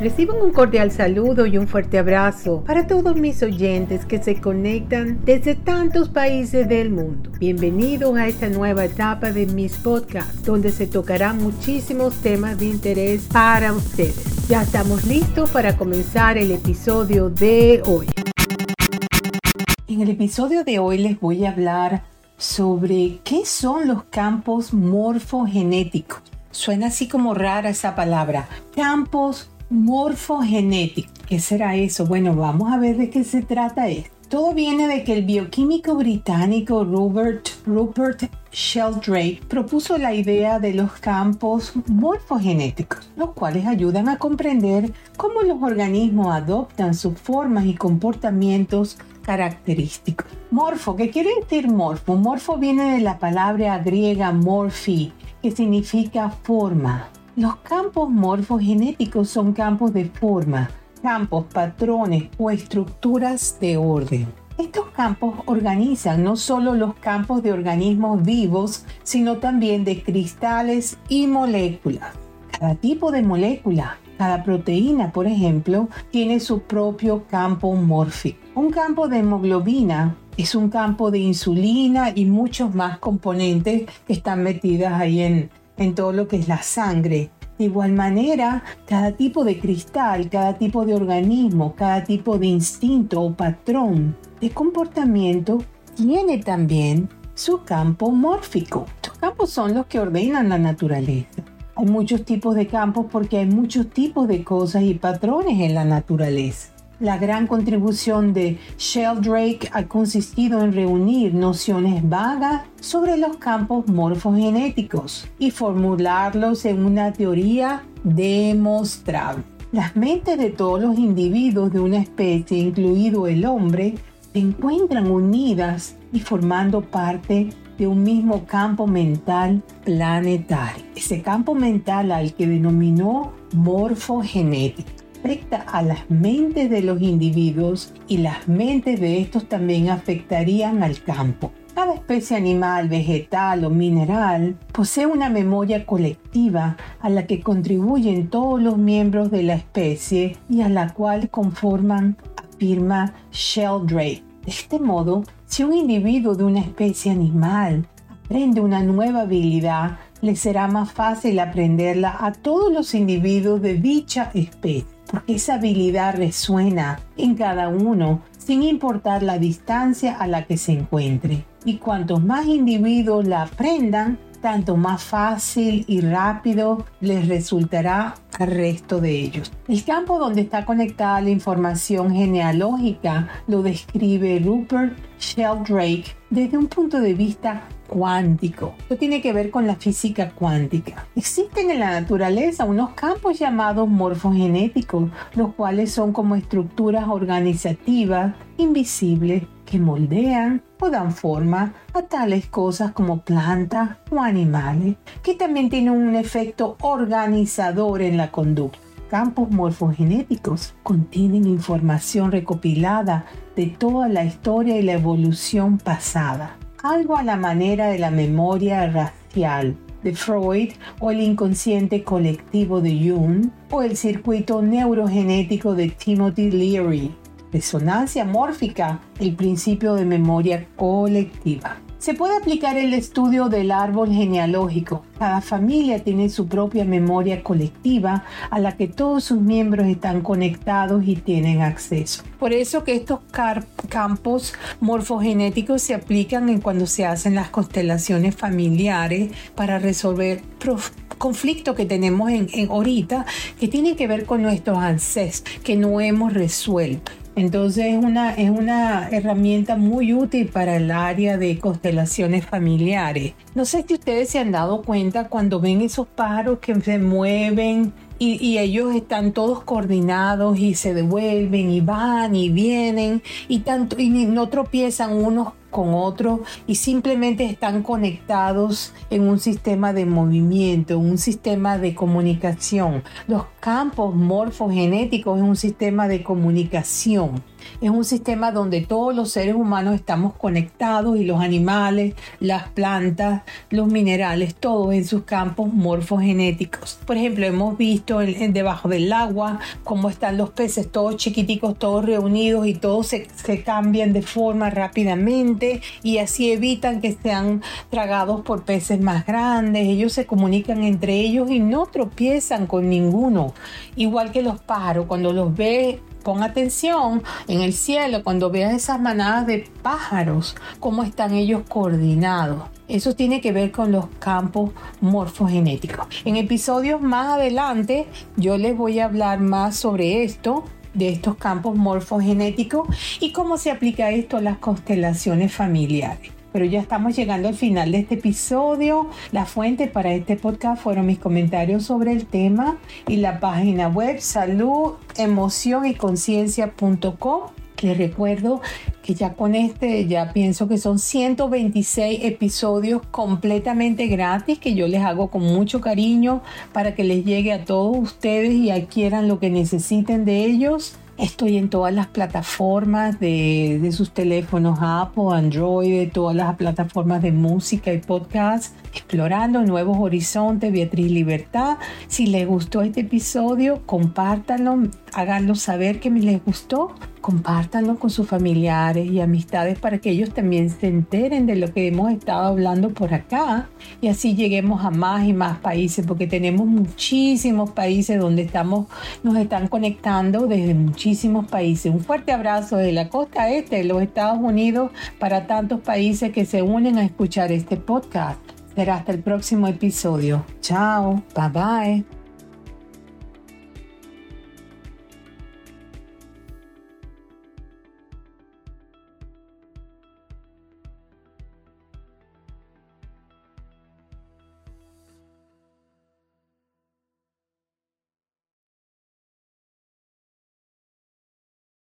Reciban un cordial saludo y un fuerte abrazo para todos mis oyentes que se conectan desde tantos países del mundo. Bienvenidos a esta nueva etapa de mis podcasts, donde se tocarán muchísimos temas de interés para ustedes. Ya estamos listos para comenzar el episodio de hoy. En el episodio de hoy les voy a hablar sobre qué son los campos morfogenéticos. Suena así como rara esa palabra. Campos morfogenético. ¿Qué será eso? Bueno, vamos a ver de qué se trata esto. Todo viene de que el bioquímico británico Rupert, Rupert Sheldrake propuso la idea de los campos morfogenéticos, los cuales ayudan a comprender cómo los organismos adoptan sus formas y comportamientos característicos. Morfo, ¿qué quiere decir morfo? Morfo viene de la palabra griega morphi, que significa forma. Los campos morfogenéticos son campos de forma, campos, patrones o estructuras de orden. Estos campos organizan no solo los campos de organismos vivos, sino también de cristales y moléculas. Cada tipo de molécula, cada proteína, por ejemplo, tiene su propio campo mórfico. Un campo de hemoglobina es un campo de insulina y muchos más componentes que están metidas ahí en, en todo lo que es la sangre. De igual manera, cada tipo de cristal, cada tipo de organismo, cada tipo de instinto o patrón de comportamiento tiene también su campo mórfico. Estos campos son los que ordenan la naturaleza. Hay muchos tipos de campos porque hay muchos tipos de cosas y patrones en la naturaleza. La gran contribución de Sheldrake ha consistido en reunir nociones vagas sobre los campos morfogenéticos y formularlos en una teoría demostrable. Las mentes de todos los individuos de una especie, incluido el hombre, se encuentran unidas y formando parte de un mismo campo mental planetario. Ese campo mental al que denominó morfogenético afecta a las mentes de los individuos y las mentes de estos también afectarían al campo. Cada especie animal, vegetal o mineral posee una memoria colectiva a la que contribuyen todos los miembros de la especie y a la cual conforman, afirma Sheldrake. De este modo, si un individuo de una especie animal aprende una nueva habilidad, le será más fácil aprenderla a todos los individuos de dicha especie porque esa habilidad resuena en cada uno sin importar la distancia a la que se encuentre. Y cuantos más individuos la aprendan, tanto más fácil y rápido les resultará resto de ellos. El campo donde está conectada la información genealógica lo describe Rupert Sheldrake desde un punto de vista cuántico. Esto tiene que ver con la física cuántica. Existen en la naturaleza unos campos llamados morfogenéticos, los cuales son como estructuras organizativas invisibles que moldean o dan forma a tales cosas como plantas o animales, que también tienen un efecto organizador en la conducta. Campos morfogenéticos contienen información recopilada de toda la historia y la evolución pasada, algo a la manera de la memoria racial de Freud o el inconsciente colectivo de Jung o el circuito neurogenético de Timothy Leary resonancia mórfica, el principio de memoria colectiva. Se puede aplicar el estudio del árbol genealógico. Cada familia tiene su propia memoria colectiva a la que todos sus miembros están conectados y tienen acceso. Por eso que estos campos morfogenéticos se aplican en cuando se hacen las constelaciones familiares para resolver conflictos que tenemos en, en ahorita que tienen que ver con nuestros ancestros que no hemos resuelto. Entonces es una, es una herramienta muy útil para el área de constelaciones familiares. No sé si ustedes se han dado cuenta cuando ven esos pájaros que se mueven y, y, ellos están todos coordinados y se devuelven y van y vienen y tanto y no tropiezan unos con otros y simplemente están conectados en un sistema de movimiento, un sistema de comunicación. Los campos morfogenéticos es un sistema de comunicación Es un sistema donde todos los seres humanos estamos conectados y los animales, las plantas, los minerales, todos en sus campos morfogenéticos. Por ejemplo, hemos visto en, debajo del agua cómo están los peces todos chiquiticos, todos reunidos y todos se, se cambian de forma rápidamente y así evitan que sean tragados por peces más grandes. Ellos se comunican entre ellos y no tropiezan con ninguno. Igual que los pájaros, cuando los ve Pon atención en el cielo cuando veas esas manadas de pájaros, cómo están ellos coordinados. Eso tiene que ver con los campos morfogenéticos. En episodios más adelante yo les voy a hablar más sobre esto, de estos campos morfogenéticos y cómo se aplica esto a las constelaciones familiares. Pero ya estamos llegando al final de este episodio. La fuente para este podcast fueron mis comentarios sobre el tema y la página web salud. Les recuerdo que ya con este, ya pienso que son 126 episodios completamente gratis que yo les hago con mucho cariño para que les llegue a todos ustedes y adquieran lo que necesiten de ellos. Estoy en todas las plataformas de, sus teléfonos Apple, Android, de todas las plataformas de música y podcast, explorando nuevos horizontes, Beatriz Libertad. Si les gustó este episodio, compártanlo, háganlo saber que les gustó compártanlo con sus familiares y amistades para que ellos también se enteren de lo que hemos estado hablando por acá y así lleguemos a más y más países porque tenemos muchísimos países donde estamos nos están conectando desde muchísimos países. Un fuerte abrazo de la costa este de los Estados Unidos para tantos países que se unen a escuchar este podcast. Será hasta el próximo episodio. Chao, bye bye.